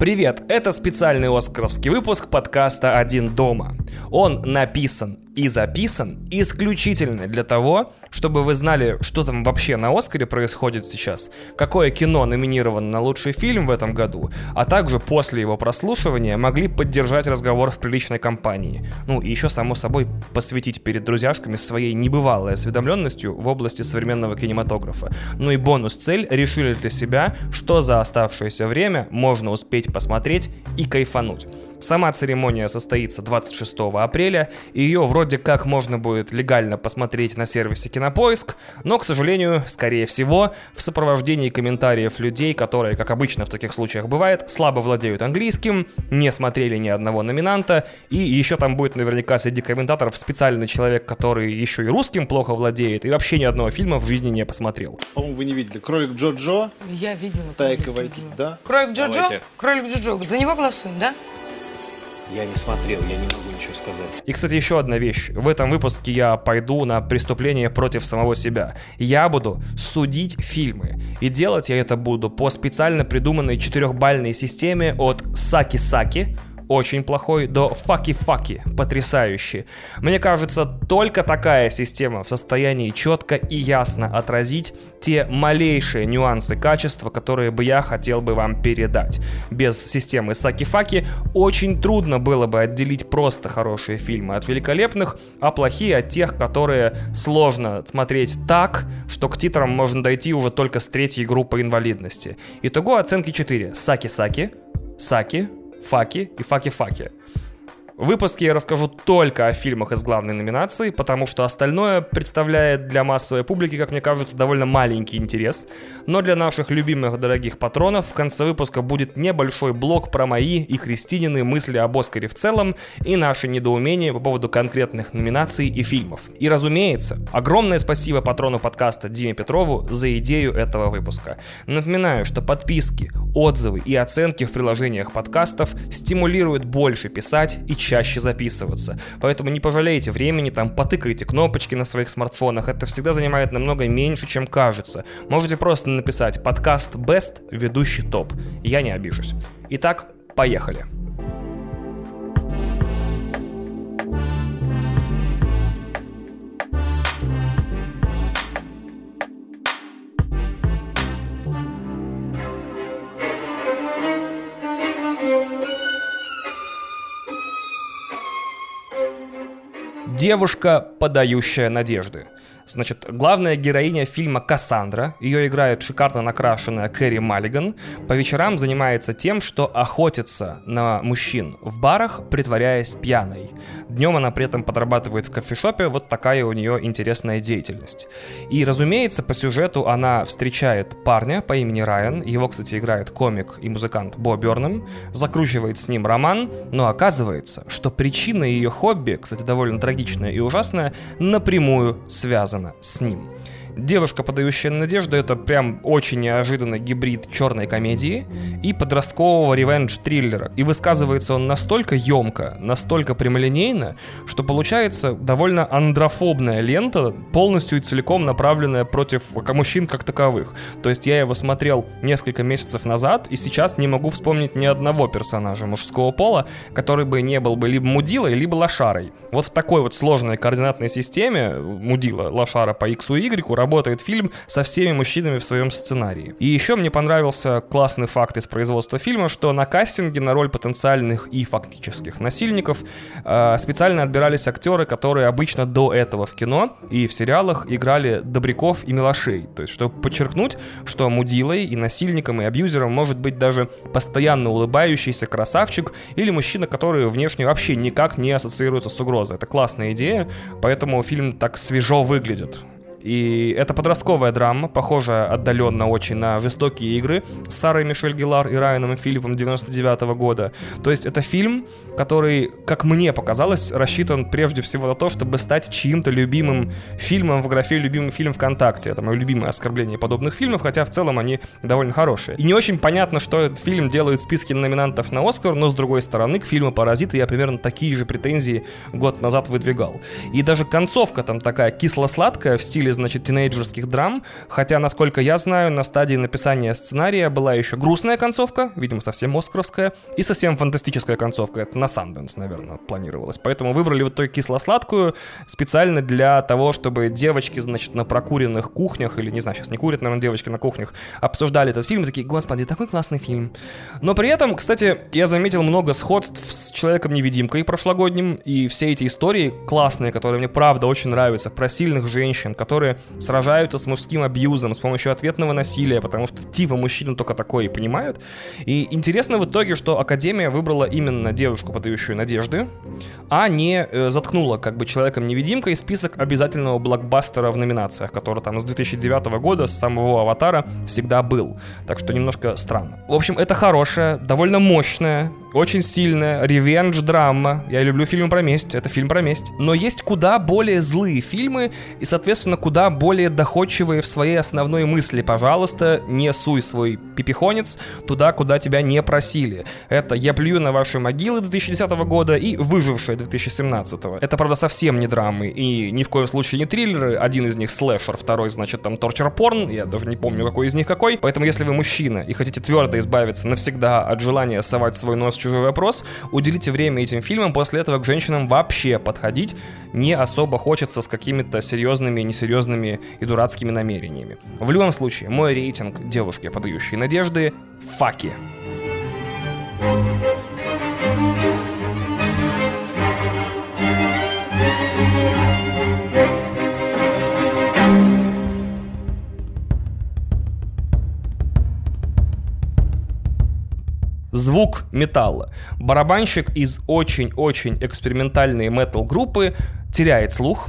Привет, это специальный оскаровский выпуск подкаста «Один дома». Он написан и записан исключительно для того, чтобы вы знали, что там вообще на Оскаре происходит сейчас, какое кино номинировано на лучший фильм в этом году, а также после его прослушивания могли поддержать разговор в приличной компании. Ну и еще, само собой, посвятить перед друзьяшками своей небывалой осведомленностью в области современного кинематографа. Ну и бонус-цель решили для себя, что за оставшееся время можно успеть посмотреть и кайфануть. Сама церемония состоится 26 апреля, и ее вроде как можно будет легально посмотреть на сервисе Кинопоиск, но, к сожалению, скорее всего, в сопровождении комментариев людей, которые, как обычно в таких случаях бывает, слабо владеют английским, не смотрели ни одного номинанта, и еще там будет наверняка среди комментаторов специальный человек, который еще и русским плохо владеет, и вообще ни одного фильма в жизни не посмотрел. По-моему, вы не видели. Кролик Джо-Джо. Я видела. Тайка Вайтити, да? Кролик Джоджо? Кролик Джоджо. За него голосуем, да? Я не смотрел, я не могу ничего сказать. И, кстати, еще одна вещь. В этом выпуске я пойду на преступление против самого себя. Я буду судить фильмы. И делать я это буду по специально придуманной четырехбальной системе от Саки-Саки, очень плохой, до факи-факи, потрясающий. Мне кажется, только такая система в состоянии четко и ясно отразить те малейшие нюансы качества, которые бы я хотел бы вам передать. Без системы Саки-Факи очень трудно было бы отделить просто хорошие фильмы от великолепных, а плохие от тех, которые сложно смотреть так, что к титрам можно дойти уже только с третьей группы инвалидности. Итого оценки 4. Саки-Саки, Саки, Факи и Факи-Факи. В выпуске я расскажу только о фильмах из главной номинации, потому что остальное представляет для массовой публики, как мне кажется, довольно маленький интерес. Но для наших любимых дорогих патронов в конце выпуска будет небольшой блок про мои и Кристинины мысли об Оскаре в целом и наши недоумения по поводу конкретных номинаций и фильмов. И разумеется, огромное спасибо патрону подкаста Диме Петрову за идею этого выпуска. Напоминаю, что подписки, отзывы и оценки в приложениях подкастов стимулируют больше писать и чаще записываться. Поэтому не пожалейте времени, там потыкайте кнопочки на своих смартфонах. Это всегда занимает намного меньше, чем кажется. Можете просто написать подкаст Best, ведущий топ. Я не обижусь. Итак, поехали. Девушка, подающая надежды. Значит, главная героиня фильма Кассандра, ее играет шикарно накрашенная Кэрри Маллиган, по вечерам занимается тем, что охотится на мужчин в барах, притворяясь пьяной. Днем она при этом подрабатывает в кофешопе, вот такая у нее интересная деятельность. И, разумеется, по сюжету она встречает парня по имени Райан, его, кстати, играет комик и музыкант Бо Бернем, закручивает с ним роман, но оказывается, что причина ее хобби, кстати, довольно трагичная и ужасная, напрямую связана с ним. Девушка, подающая надежду, это прям очень неожиданный гибрид черной комедии и подросткового ревенж-триллера. И высказывается он настолько емко, настолько прямолинейно, что получается довольно андрофобная лента, полностью и целиком направленная против мужчин как таковых. То есть я его смотрел несколько месяцев назад, и сейчас не могу вспомнить ни одного персонажа мужского пола, который бы не был бы либо мудилой, либо лошарой. Вот в такой вот сложной координатной системе мудила, лошара по X и Y работает фильм со всеми мужчинами в своем сценарии. И еще мне понравился классный факт из производства фильма, что на кастинге на роль потенциальных и фактических насильников э, специально отбирались актеры, которые обычно до этого в кино и в сериалах играли добряков и милошей. То есть, чтобы подчеркнуть, что мудилой и насильником и абьюзером может быть даже постоянно улыбающийся красавчик или мужчина, который внешне вообще никак не ассоциируется с угрозой. Это классная идея, поэтому фильм так свежо выглядит. И это подростковая драма, похожая отдаленно очень на жестокие игры с Сарой Мишель Гелар и Райаном и Филиппом 99 года. То есть это фильм, который, как мне показалось, рассчитан прежде всего на то, чтобы стать чьим-то любимым фильмом в графе «Любимый фильм ВКонтакте». Это мое любимое оскорбление подобных фильмов, хотя в целом они довольно хорошие. И не очень понятно, что этот фильм делает в списке номинантов на Оскар, но с другой стороны, к фильму «Паразиты» я примерно такие же претензии год назад выдвигал. И даже концовка там такая кисло-сладкая в стиле стиле, значит, тинейджерских драм, хотя, насколько я знаю, на стадии написания сценария была еще грустная концовка, видимо, совсем оскаровская, и совсем фантастическая концовка, это на Санденс, наверное, планировалось. Поэтому выбрали вот итоге кисло-сладкую специально для того, чтобы девочки, значит, на прокуренных кухнях, или, не знаю, сейчас не курят, наверное, девочки на кухнях, обсуждали этот фильм, такие, господи, такой классный фильм. Но при этом, кстати, я заметил много сходств с Человеком-невидимкой прошлогодним, и все эти истории классные, которые мне правда очень нравятся, про сильных женщин, которые сражаются с мужским абьюзом с помощью ответного насилия, потому что типа мужчины только такое и понимают. И интересно в итоге, что Академия выбрала именно девушку, подающую надежды, а не э, заткнула как бы Человеком-невидимкой список обязательного блокбастера в номинациях, который там с 2009 года, с самого «Аватара» всегда был. Так что немножко странно. В общем, это хорошая, довольно мощная, очень сильная ревенж-драма. Я люблю фильмы про месть, это фильм про месть. Но есть куда более злые фильмы и, соответственно, куда более доходчивые в своей основной мысли. Пожалуйста, не суй свой пипихонец туда, куда тебя не просили. Это «Я плюю на ваши могилы» 2010 года и «Выжившие» 2017. Это, правда, совсем не драмы и ни в коем случае не триллеры. Один из них слэшер, второй, значит, там торчер-порн. Я даже не помню, какой из них какой. Поэтому, если вы мужчина и хотите твердо избавиться навсегда от желания совать свой нос в чужой вопрос, уделите время этим фильмам, после этого к женщинам вообще подходить не особо хочется с какими-то серьезными, несерьезными и дурацкими намерениями. В любом случае, мой рейтинг девушки, подающей надежды, факи. Звук металла. Барабанщик из очень-очень экспериментальной метал-группы теряет слух,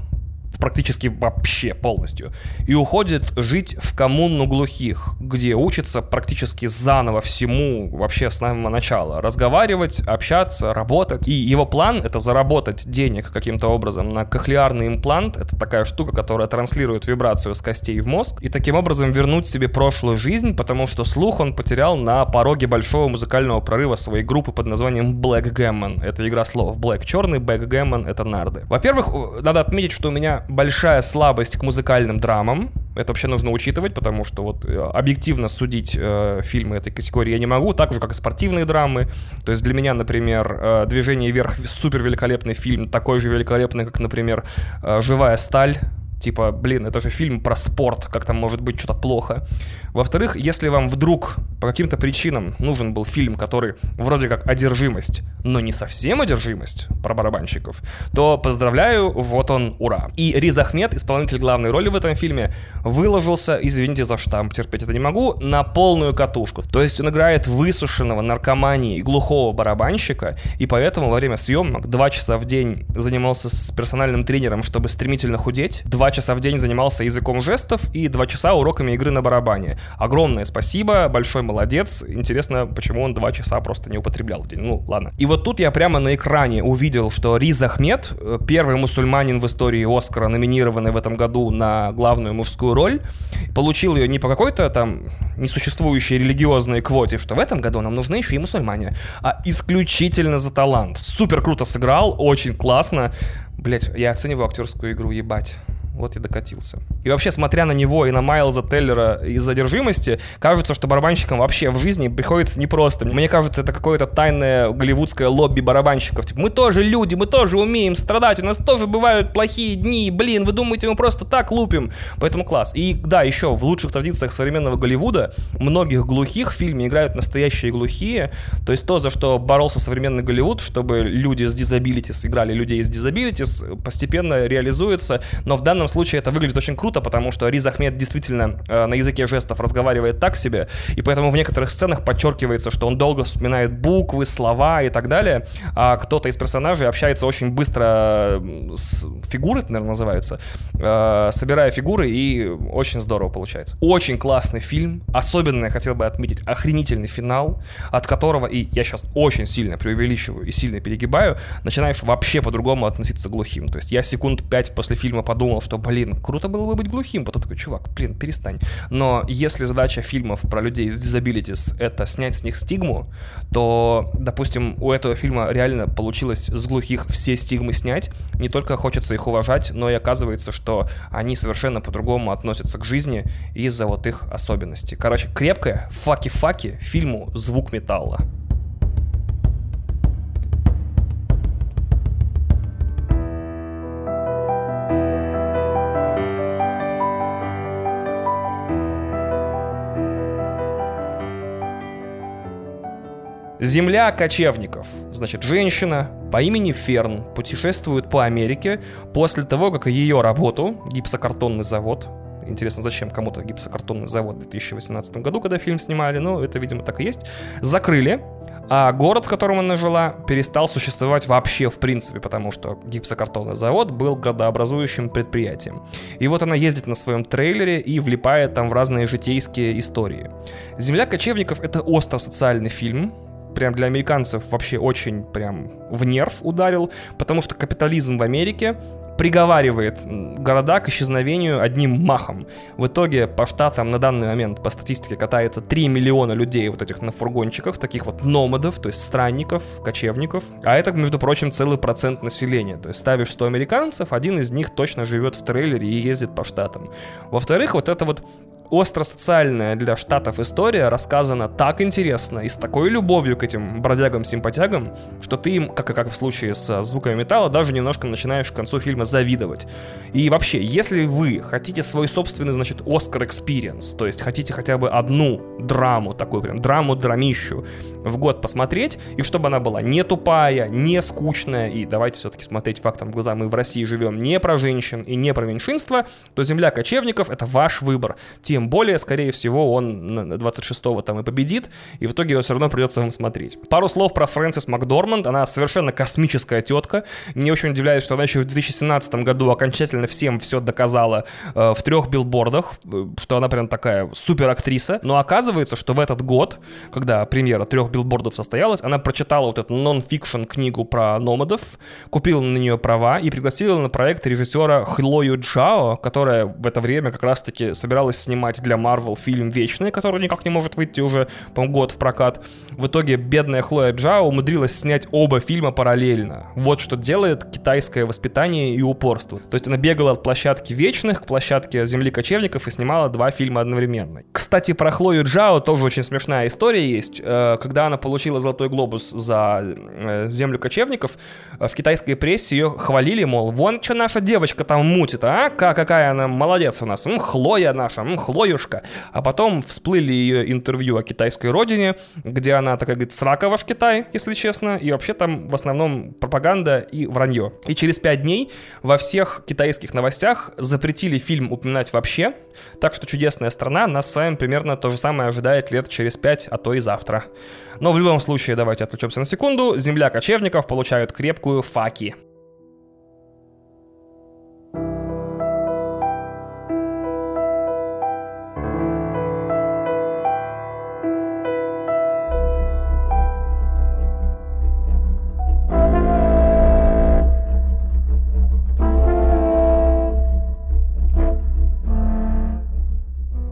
практически вообще полностью, и уходит жить в коммуну глухих, где учится практически заново всему вообще с самого начала. Разговаривать, общаться, работать. И его план — это заработать денег каким-то образом на кохлеарный имплант. Это такая штука, которая транслирует вибрацию с костей в мозг. И таким образом вернуть себе прошлую жизнь, потому что слух он потерял на пороге большого музыкального прорыва своей группы под названием Black Gammon. Это игра слов. Black черный, Backgammon — это нарды. Во-первых, надо отметить, что у меня большая слабость к музыкальным драмам. Это вообще нужно учитывать, потому что вот э, объективно судить э, фильмы этой категории я не могу, так же, как и спортивные драмы. То есть для меня, например, э, «Движение вверх» супер великолепный фильм, такой же великолепный, как, например, «Живая сталь», Типа, блин, это же фильм про спорт, как там может быть что-то плохо. Во-вторых, если вам вдруг по каким-то причинам нужен был фильм, который вроде как одержимость, но не совсем одержимость про барабанщиков, то поздравляю, вот он, ура. И Риз Ахмед, исполнитель главной роли в этом фильме, выложился, извините за штамп, терпеть это не могу, на полную катушку. То есть он играет высушенного наркомании и глухого барабанщика, и поэтому во время съемок два часа в день занимался с персональным тренером, чтобы стремительно худеть, два часа в день занимался языком жестов и два часа уроками игры на барабане. Огромное спасибо, большой молодец. Интересно, почему он два часа просто не употреблял в день. Ну, ладно. И вот тут я прямо на экране увидел, что Риз Ахмед, э, первый мусульманин в истории Оскара, номинированный в этом году на главную мужскую роль, получил ее не по какой-то там несуществующей религиозной квоте, что в этом году нам нужны еще и мусульмане, а исключительно за талант. Супер круто сыграл, очень классно. Блять, я оцениваю актерскую игру, ебать. Вот и докатился. И вообще, смотря на него и на Майлза Теллера из задержимости, кажется, что барабанщикам вообще в жизни приходится непросто. Мне кажется, это какое-то тайное голливудское лобби барабанщиков. Типа, мы тоже люди, мы тоже умеем страдать, у нас тоже бывают плохие дни, блин, вы думаете, мы просто так лупим? Поэтому класс. И да, еще в лучших традициях современного Голливуда многих глухих в фильме играют настоящие глухие. То есть то, за что боролся современный Голливуд, чтобы люди с дизабилитис играли людей с дизабилитис, постепенно реализуется. Но в данном случае это выглядит очень круто, потому что Риз Ахмед действительно э, на языке жестов разговаривает так себе, и поэтому в некоторых сценах подчеркивается, что он долго вспоминает буквы, слова и так далее, а кто-то из персонажей общается очень быстро с фигуры, наверное, называются, э, собирая фигуры, и очень здорово получается. Очень классный фильм, особенно я хотел бы отметить охренительный финал, от которого, и я сейчас очень сильно преувеличиваю и сильно перегибаю, начинаешь вообще по-другому относиться к глухим. То есть я секунд пять после фильма подумал, что блин, круто было бы быть глухим. Потом такой, чувак, блин, перестань. Но если задача фильмов про людей с disabilities — это снять с них стигму, то, допустим, у этого фильма реально получилось с глухих все стигмы снять. Не только хочется их уважать, но и оказывается, что они совершенно по-другому относятся к жизни из-за вот их особенностей. Короче, крепкая, факи-факи фильму «Звук металла». Земля кочевников. Значит, женщина по имени Ферн путешествует по Америке после того, как ее работу, гипсокартонный завод, Интересно, зачем кому-то гипсокартонный завод в 2018 году, когда фильм снимали, но это, видимо, так и есть, закрыли, а город, в котором она жила, перестал существовать вообще в принципе, потому что гипсокартонный завод был градообразующим предприятием. И вот она ездит на своем трейлере и влипает там в разные житейские истории. «Земля кочевников» — это остро социальный фильм, прям для американцев вообще очень прям в нерв ударил, потому что капитализм в Америке приговаривает города к исчезновению одним махом. В итоге по штатам на данный момент по статистике катается 3 миллиона людей вот этих на фургончиках, таких вот номадов, то есть странников, кочевников. А это, между прочим, целый процент населения. То есть ставишь 100 американцев, один из них точно живет в трейлере и ездит по штатам. Во-вторых, вот это вот остро-социальная для штатов история рассказана так интересно и с такой любовью к этим бродягам-симпатягам, что ты им, как и как в случае с звуками металла, даже немножко начинаешь к концу фильма завидовать. И вообще, если вы хотите свой собственный, значит, Оскар Experience, то есть хотите хотя бы одну драму, такую прям драму-драмищу в год посмотреть, и чтобы она была не тупая, не скучная, и давайте все-таки смотреть фактом в глаза, мы в России живем не про женщин и не про меньшинство, то «Земля кочевников» — это ваш выбор. Тем тем более, скорее всего, он 26-го там и победит, и в итоге его все равно придется вам смотреть. Пару слов про Фрэнсис Макдорманд. Она совершенно космическая тетка. Мне очень удивляет, что она еще в 2017 году окончательно всем все доказала э, в трех билбордах, э, что она прям такая супер актриса. Но оказывается, что в этот год, когда премьера трех билбордов состоялась, она прочитала вот эту нон-фикшн книгу про номадов, купила на нее права и пригласила на проект режиссера Хлою Джао, которая в это время как раз-таки собиралась снимать снимать для Marvel фильм «Вечные», который никак не может выйти уже, по год в прокат. В итоге бедная Хлоя Джао умудрилась снять оба фильма параллельно. Вот что делает китайское воспитание и упорство. То есть она бегала от площадки «Вечных» к площадке «Земли кочевников» и снимала два фильма одновременно. Кстати, про Хлою Джао тоже очень смешная история есть. Э, когда она получила «Золотой глобус» за э, «Землю кочевников», э, в китайской прессе ее хвалили, мол, вон что наша девочка там мутит, а? Какая она молодец у нас. М, Хлоя наша, м, Хлоя Хлоюшка. А потом всплыли ее интервью о китайской родине, где она такая говорит, срака ваш Китай, если честно, и вообще там в основном пропаганда и вранье. И через пять дней во всех китайских новостях запретили фильм упоминать вообще, так что «Чудесная страна» нас с вами примерно то же самое ожидает лет через пять, а то и завтра. Но в любом случае, давайте отвлечемся на секунду. Земля кочевников получают крепкую факи.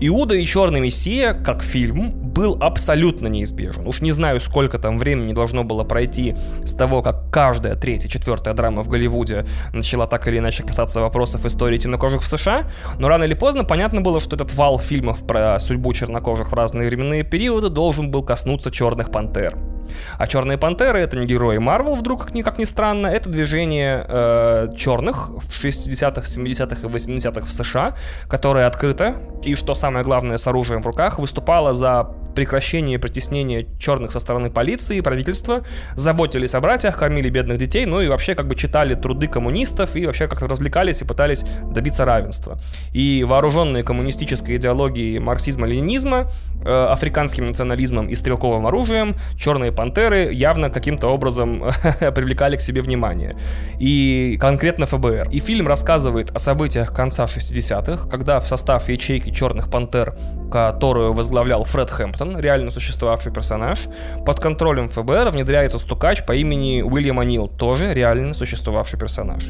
Иуда и Черный Мессия, как фильм, был абсолютно неизбежен. Уж не знаю, сколько там времени должно было пройти с того, как каждая третья, четвертая драма в Голливуде начала так или иначе касаться вопросов истории темнокожих в США, но рано или поздно понятно было, что этот вал фильмов про судьбу чернокожих в разные временные периоды должен был коснуться «Черных пантер». А черные пантеры это не герои Марвел, вдруг, как ни, как ни странно, это движение э, черных в 60-х, 70-х и 80-х в США, которое открыто. И, что самое главное, с оружием в руках, выступало за прекращение притеснения черных со стороны полиции и правительства, заботились о братьях, кормили бедных детей, ну и вообще как бы читали труды коммунистов и вообще как-то развлекались и пытались добиться равенства. И вооруженные коммунистической идеологией марксизма-ленинизма, э, африканским национализмом и стрелковым оружием, черные пантеры явно каким-то образом привлекали к себе внимание. И конкретно ФБР. И фильм рассказывает о событиях конца 60-х, когда в состав ячейки черных пантер, которую возглавлял Фред Хэмптон, реально существовавший персонаж. Под контролем ФБР внедряется стукач по имени Уильям Нил, тоже реально существовавший персонаж.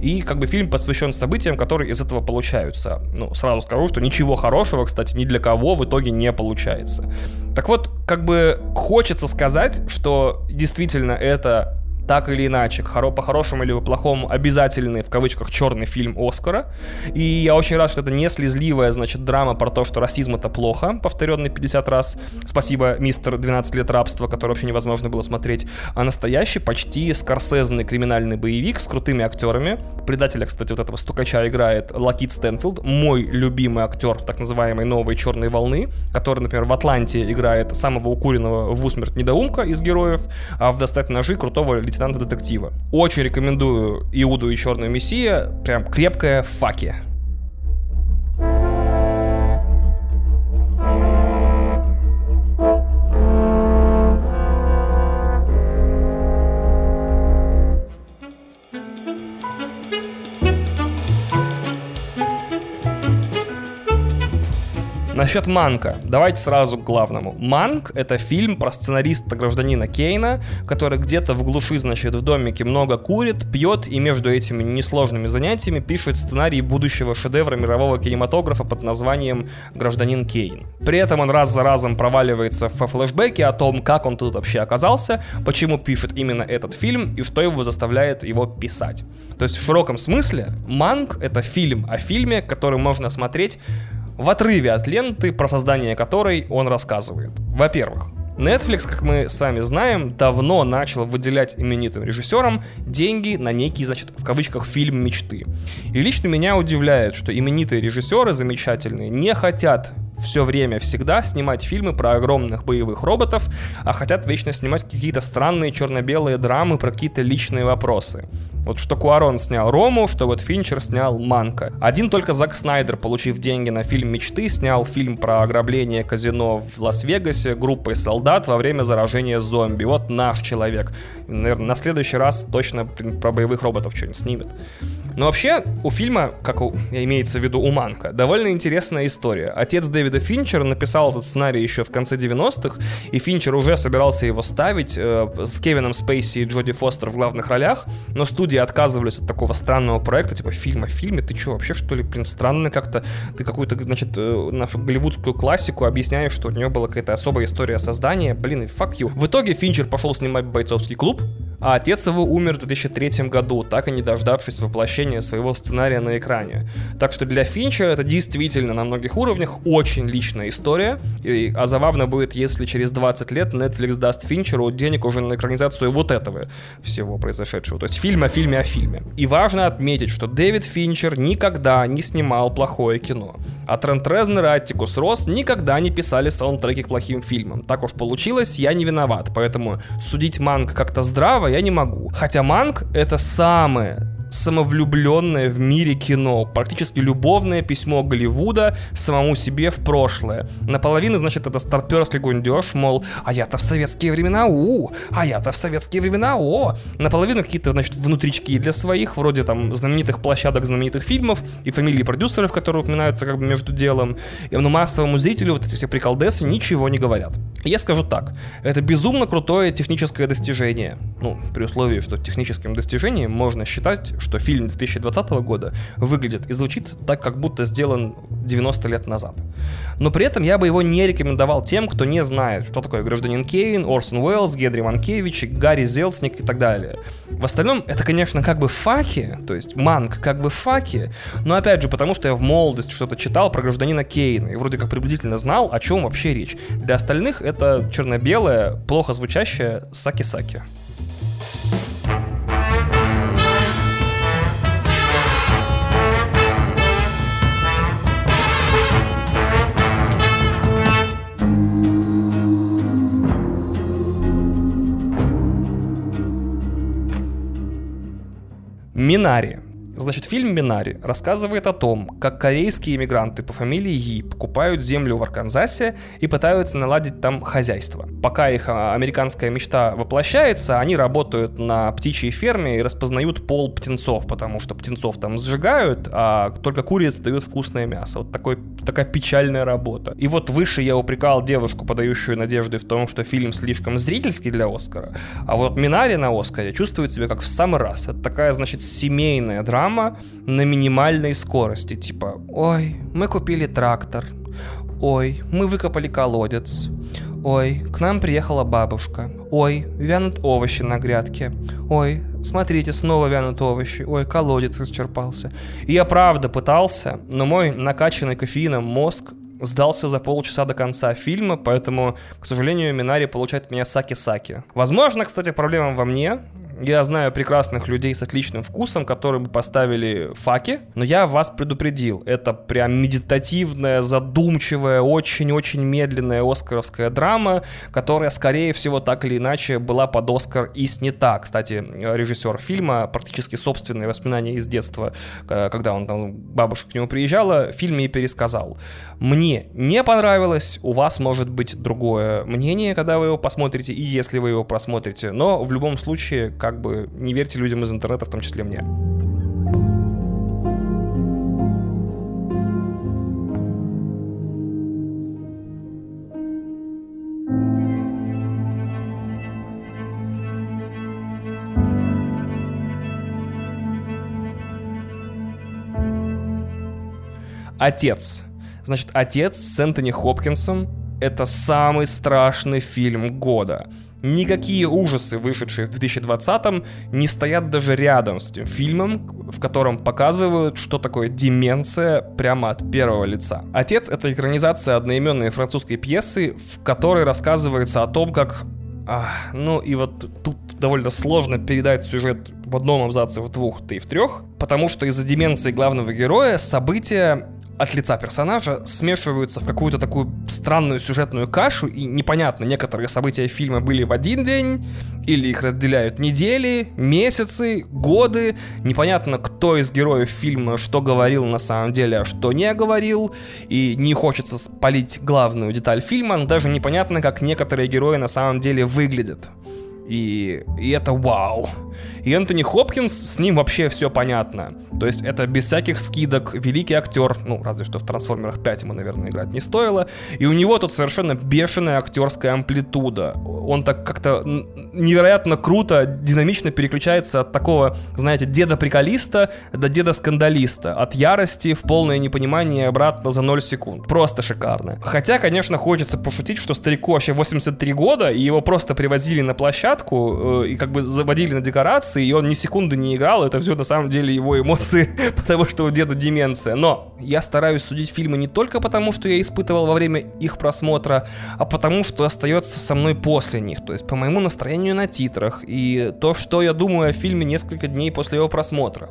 И как бы фильм посвящен событиям, которые из этого получаются. Ну, сразу скажу, что ничего хорошего, кстати, ни для кого в итоге не получается. Так вот, как бы хочется сказать, что действительно это так или иначе, по-хорошему или по-плохому, обязательный, в кавычках, черный фильм Оскара. И я очень рад, что это не слезливая, значит, драма про то, что расизм это плохо, повторенный 50 раз. Спасибо, мистер 12 лет рабства, который вообще невозможно было смотреть. А настоящий, почти скорсезный криминальный боевик с крутыми актерами. Предателя, кстати, вот этого стукача играет Лакит Стэнфилд, мой любимый актер так называемой новой черной волны, который, например, в Атланте играет самого укуренного в усмерть недоумка из героев, а в «Достать ножи» крутого лейтенанта-детектива. Очень рекомендую Иуду и Черную Мессия. Прям крепкая факи. Насчет Манка. Давайте сразу к главному. Манк — это фильм про сценариста-гражданина Кейна, который где-то в глуши, значит, в домике много курит, пьет и между этими несложными занятиями пишет сценарий будущего шедевра мирового кинематографа под названием «Гражданин Кейн». При этом он раз за разом проваливается в флешбеки о том, как он тут вообще оказался, почему пишет именно этот фильм и что его заставляет его писать. То есть в широком смысле Манк — это фильм о фильме, который можно смотреть в отрыве от ленты, про создание которой он рассказывает. Во-первых, Netflix, как мы с вами знаем, давно начал выделять именитым режиссерам деньги на некий, значит, в кавычках, фильм мечты. И лично меня удивляет, что именитые режиссеры замечательные не хотят все время, всегда снимать фильмы про огромных боевых роботов, а хотят вечно снимать какие-то странные черно-белые драмы про какие-то личные вопросы. Вот что Куарон снял Рому, что вот Финчер снял Манка. Один только Зак Снайдер, получив деньги на фильм «Мечты», снял фильм про ограбление казино в Лас-Вегасе группой солдат во время заражения зомби. Вот наш человек. Наверное, на следующий раз точно про боевых роботов что-нибудь снимет. Но вообще, у фильма, как у, имеется в виду у Манка, довольно интересная история. Отец Дэвида Финчера написал этот сценарий еще в конце 90-х, и Финчер уже собирался его ставить э, с Кевином Спейси и Джоди Фостер в главных ролях, но студии отказывались от такого странного проекта, типа фильма в фильме. Ты что, вообще что ли, блин, странно как-то? Ты какую-то, значит, э, нашу голливудскую классику объясняешь, что у него была какая-то особая история создания. Блин, и fuck you. В итоге Финчер пошел снимать «Бойцовский клуб», а отец его умер в 2003 году, так и не дождавшись воплощения своего сценария на экране. Так что для Финчера это действительно на многих уровнях очень личная история, и, а забавно будет, если через 20 лет Netflix даст Финчеру денег уже на экранизацию вот этого всего произошедшего. То есть фильм о фильме о фильме. И важно отметить, что Дэвид Финчер никогда не снимал плохое кино. А Трент Резнер и Аттикус Росс никогда не писали саундтреки к плохим фильмам. Так уж получилось, я не виноват. Поэтому судить Манг как-то здраво я не могу. Хотя Манг — это самое самовлюбленное в мире кино, практически любовное письмо Голливуда самому себе в прошлое. Наполовину, значит, это старперский гундеж, мол, а я-то в советские времена, у, а я-то в советские времена, о. Наполовину какие-то, значит, внутрички для своих, вроде там знаменитых площадок, знаменитых фильмов и фамилии продюсеров, которые упоминаются как бы между делом. И, ну, массовому зрителю вот эти все приколдесы ничего не говорят. Я скажу так, это безумно крутое техническое достижение. Ну, при условии, что техническим достижением можно считать, что фильм 2020 года выглядит и звучит так, как будто сделан 90 лет назад. Но при этом я бы его не рекомендовал тем, кто не знает, что такое гражданин Кейн, Орсон Уэллс, Гедри Манкевич, Гарри Зелсник и так далее. В остальном, это, конечно, как бы факи, то есть манг как бы факи, но опять же, потому что я в молодости что-то читал про гражданина Кейна и вроде как приблизительно знал, о чем вообще речь. Для остальных это черно-белое, плохо звучащее саки-саки. Минари. Значит, фильм «Минари» рассказывает о том, как корейские иммигранты по фамилии Yi покупают землю в Арканзасе и пытаются наладить там хозяйство. Пока их а, американская мечта воплощается, они работают на птичьей ферме и распознают пол птенцов, потому что птенцов там сжигают, а только куриц дают вкусное мясо. Вот такой, такая печальная работа. И вот выше я упрекал девушку, подающую надежды в том, что фильм слишком зрительский для Оскара, а вот «Минари» на Оскаре чувствует себя как в самый раз. Это такая, значит, семейная драма, драма на минимальной скорости. Типа, ой, мы купили трактор. Ой, мы выкопали колодец. Ой, к нам приехала бабушка. Ой, вянут овощи на грядке. Ой, смотрите, снова вянут овощи. Ой, колодец исчерпался. И я правда пытался, но мой накачанный кофеином мозг сдался за полчаса до конца фильма, поэтому, к сожалению, Минари получает от меня саки-саки. Возможно, кстати, проблема во мне. Я знаю прекрасных людей с отличным вкусом, которые бы поставили факи, но я вас предупредил. Это прям медитативная, задумчивая, очень-очень медленная оскаровская драма, которая, скорее всего, так или иначе была под Оскар и снята. Кстати, режиссер фильма, практически собственные воспоминания из детства, э, когда он там, бабушка к нему приезжала, в фильме и пересказал. Мне не понравилось, у вас может быть другое мнение, когда вы его посмотрите, и если вы его просмотрите, но в любом случае, как бы не верьте людям из интернета, в том числе мне. Отец. Значит, «Отец» с Энтони Хопкинсом — это самый страшный фильм года. Никакие ужасы, вышедшие в 2020-м, не стоят даже рядом с этим фильмом, в котором показывают, что такое деменция прямо от первого лица. «Отец» — это экранизация одноименной французской пьесы, в которой рассказывается о том, как а, ну и вот тут довольно сложно передать сюжет в одном абзаце, в двух, да и в трех, потому что из-за деменции главного героя события от лица персонажа смешиваются в какую-то такую странную сюжетную кашу, и непонятно, некоторые события фильма были в один день, или их разделяют недели, месяцы, годы, непонятно, кто из героев фильма что говорил на самом деле, а что не говорил, и не хочется спалить главную деталь фильма, но даже непонятно, как некоторые герои на самом деле выглядят. И, и это вау. И Энтони Хопкинс, с ним вообще все понятно. То есть это без всяких скидок, великий актер, ну, разве что в «Трансформерах 5» ему, наверное, играть не стоило. И у него тут совершенно бешеная актерская амплитуда. Он так как-то невероятно круто, динамично переключается от такого, знаете, деда-приколиста до деда-скандалиста. От ярости в полное непонимание обратно за 0 секунд. Просто шикарно. Хотя, конечно, хочется пошутить, что старику вообще 83 года, и его просто привозили на площадку э, и как бы заводили на декорации, и он ни секунды не играл, это все на самом деле его эмоции, потому что у деда деменция. Но я стараюсь судить фильмы не только потому, что я испытывал во время их просмотра, а потому, что остается со мной после них, то есть по моему настроению на титрах, и то, что я думаю о фильме несколько дней после его просмотра.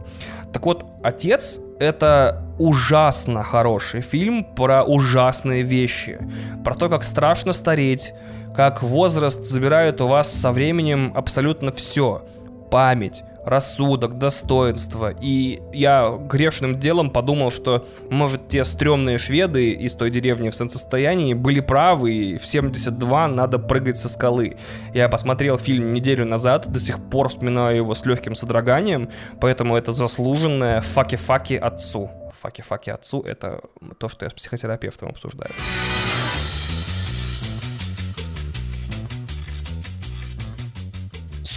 Так вот, «Отец» — это ужасно хороший фильм про ужасные вещи, про то, как страшно стареть, как возраст забирает у вас со временем абсолютно все — память, рассудок, достоинство. И я грешным делом подумал, что, может, те стрёмные шведы из той деревни в состоянии были правы, и в 72 надо прыгать со скалы. Я посмотрел фильм неделю назад, до сих пор вспоминаю его с легким содроганием, поэтому это заслуженное факи-факи отцу. Факи-факи отцу — это то, что я с психотерапевтом обсуждаю.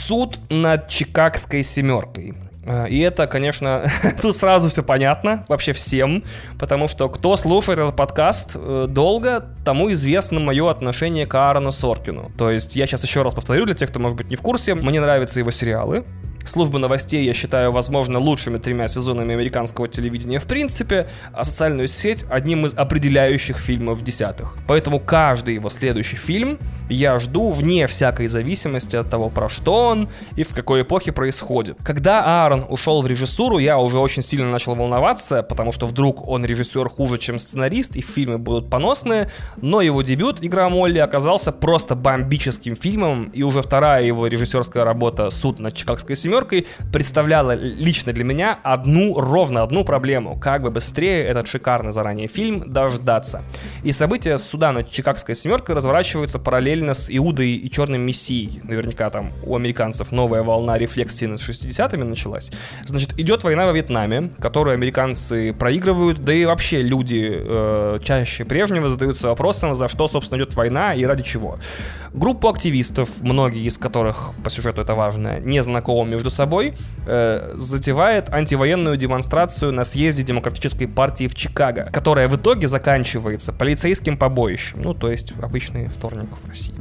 Суд над Чикагской семеркой. Э, и это, конечно, тут сразу все понятно вообще всем, потому что кто слушает этот подкаст э, долго, тому известно мое отношение к Аарону Соркину. То есть я сейчас еще раз повторю для тех, кто, может быть, не в курсе, мне нравятся его сериалы, Службу новостей я считаю, возможно, лучшими тремя сезонами американского телевидения в принципе, а социальную сеть одним из определяющих фильмов десятых. Поэтому каждый его следующий фильм я жду вне всякой зависимости от того, про что он и в какой эпохе происходит. Когда Аарон ушел в режиссуру, я уже очень сильно начал волноваться, потому что вдруг он режиссер хуже, чем сценарист, и фильмы будут поносные, но его дебют «Игра Молли» оказался просто бомбическим фильмом, и уже вторая его режиссерская работа «Суд над Чикагской семьей» семеркой» представляла лично для меня одну, ровно одну проблему. Как бы быстрее этот шикарный заранее фильм дождаться. И события суда над Чикагской семеркой разворачиваются параллельно с Иудой и Черным Мессией. Наверняка там у американцев новая волна рефлексии над 60-ми началась. Значит, идет война во Вьетнаме, которую американцы проигрывают, да и вообще люди э, чаще прежнего задаются вопросом, за что, собственно, идет война и ради чего. Группу активистов, многие из которых, по сюжету это важно, не знакомы между собой, э, затевает антивоенную демонстрацию на съезде Демократической партии в Чикаго, которая в итоге заканчивается полицейским побоищем. Ну, то есть обычный вторник в России.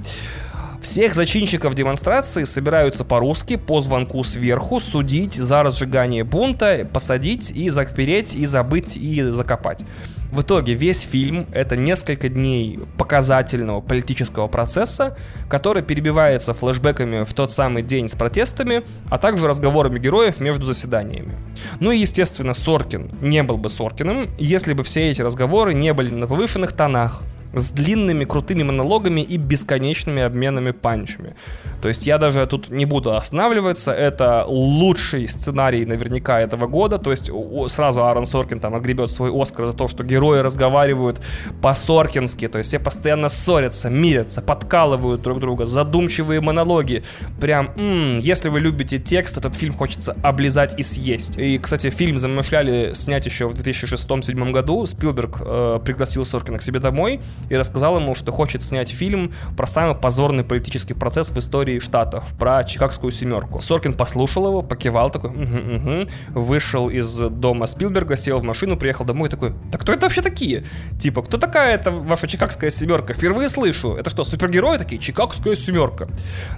Всех зачинщиков демонстрации собираются по-русски по звонку сверху судить за разжигание бунта, посадить и запереть, и забыть, и закопать. В итоге весь фильм — это несколько дней показательного политического процесса, который перебивается флешбеками в тот самый день с протестами, а также разговорами героев между заседаниями. Ну и, естественно, Соркин не был бы Соркиным, если бы все эти разговоры не были на повышенных тонах, с длинными крутыми монологами и бесконечными обменами панчами. То есть я даже тут не буду останавливаться, это лучший сценарий наверняка этого года, то есть сразу Аарон Соркин там огребет свой Оскар за то, что герои разговаривают по-соркински, то есть все постоянно ссорятся, мирятся, подкалывают друг друга, задумчивые монологи, прям, м-м, если вы любите текст, этот фильм хочется облизать и съесть. И, кстати, фильм замышляли снять еще в 2006-2007 году, Спилберг э, пригласил Соркина к себе домой, и рассказал ему, что хочет снять фильм про самый позорный политический процесс в истории Штатов, про Чикагскую семерку. Соркин послушал его, покивал такой, угу, угу, вышел из дома Спилберга, сел в машину, приехал домой такой, да кто это вообще такие? Типа, кто такая эта ваша Чикагская семерка? Впервые слышу. Это что, супергерои такие? Чикагская семерка.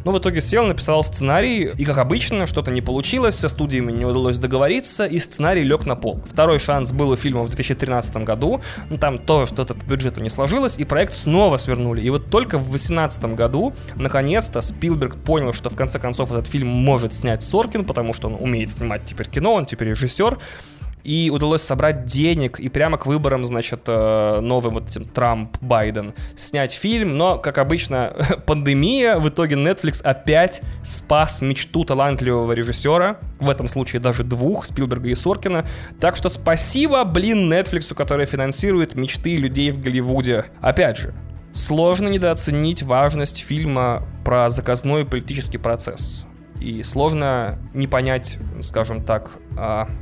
Ну, в итоге сел, написал сценарий, и, как обычно, что-то не получилось, со студиями не удалось договориться, и сценарий лег на пол. Второй шанс был у фильма в 2013 году, ну, там тоже что-то по бюджету не сложилось, и проект снова свернули. И вот только в 2018 году, наконец-то, Спилберг понял, что в конце концов этот фильм может снять Соркин, потому что он умеет снимать теперь кино, он теперь режиссер, и удалось собрать денег и прямо к выборам, значит, э, новым вот этим Трамп-Байден снять фильм, но, как обычно, пандемия, в итоге Netflix опять спас мечту талантливого режиссера, в этом случае даже двух, Спилберга и Соркина, так что спасибо, блин, Netflix, который финансирует мечты людей в Голливуде. Опять же, сложно недооценить важность фильма про заказной политический процесс. И сложно не понять, скажем так,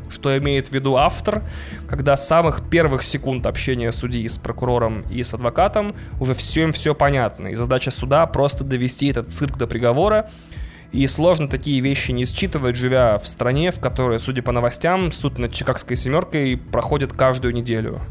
что имеет в виду автор, когда с самых первых секунд общения судьи с прокурором и с адвокатом уже всем все понятно, и задача суда просто довести этот цирк до приговора, и сложно такие вещи не считывать, живя в стране, в которой, судя по новостям, суд над Чикагской семеркой проходит каждую неделю.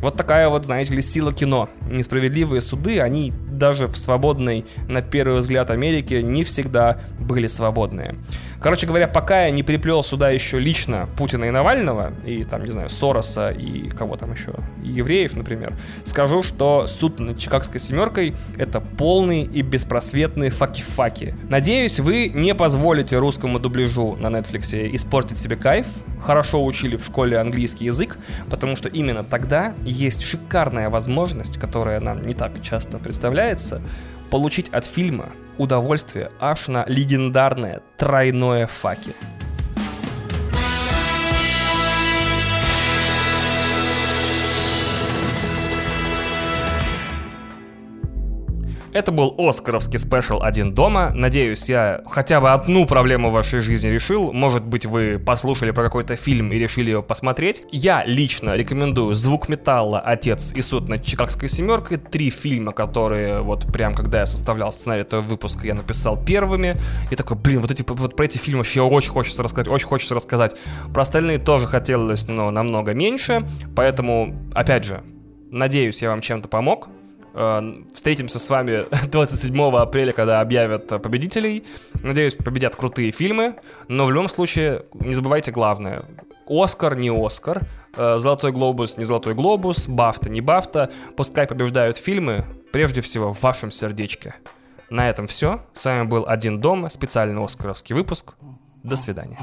Вот такая вот, знаете ли, сила кино. Несправедливые суды, они даже в свободной, на первый взгляд, Америке не всегда были свободные. Короче говоря, пока я не приплел сюда еще лично Путина и Навального, и там, не знаю, Сороса и кого там еще, и евреев, например, скажу, что суд над Чикагской семеркой — это полный и беспросветный факи-факи. Надеюсь, вы не позволите русскому дубляжу на Netflix испортить себе кайф, хорошо учили в школе английский язык, потому что именно тогда есть шикарная возможность, которая нам не так часто представляется, получить от фильма удовольствие аж на легендарное тройное факи. Это был Оскаровский спешл «Один дома». Надеюсь, я хотя бы одну проблему в вашей жизни решил. Может быть, вы послушали про какой-то фильм и решили его посмотреть. Я лично рекомендую «Звук металла», «Отец» и «Суд над Чикагской семеркой». Три фильма, которые вот прям когда я составлял сценарий этого выпуска, я написал первыми. И такой, блин, вот эти вот про эти фильмы вообще очень хочется рассказать, очень хочется рассказать. Про остальные тоже хотелось, но намного меньше. Поэтому, опять же, надеюсь, я вам чем-то помог. Э, встретимся с вами 27 апреля, когда объявят победителей. Надеюсь, победят крутые фильмы. Но в любом случае, не забывайте главное. Оскар, не Оскар. Э, Золотой глобус, не Золотой глобус. Бафта, не Бафта. Пускай побеждают фильмы, прежде всего, в вашем сердечке. На этом все. С вами был «Один дома», специальный оскаровский выпуск. До свидания.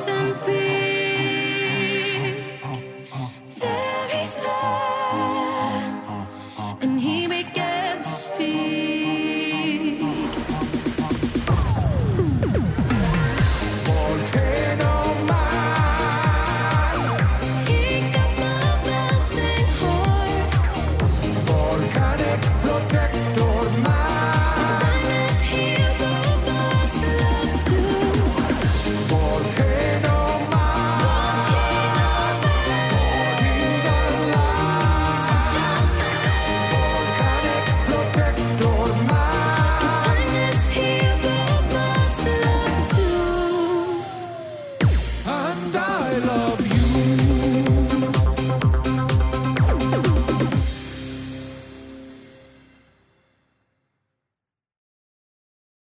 Ten peak.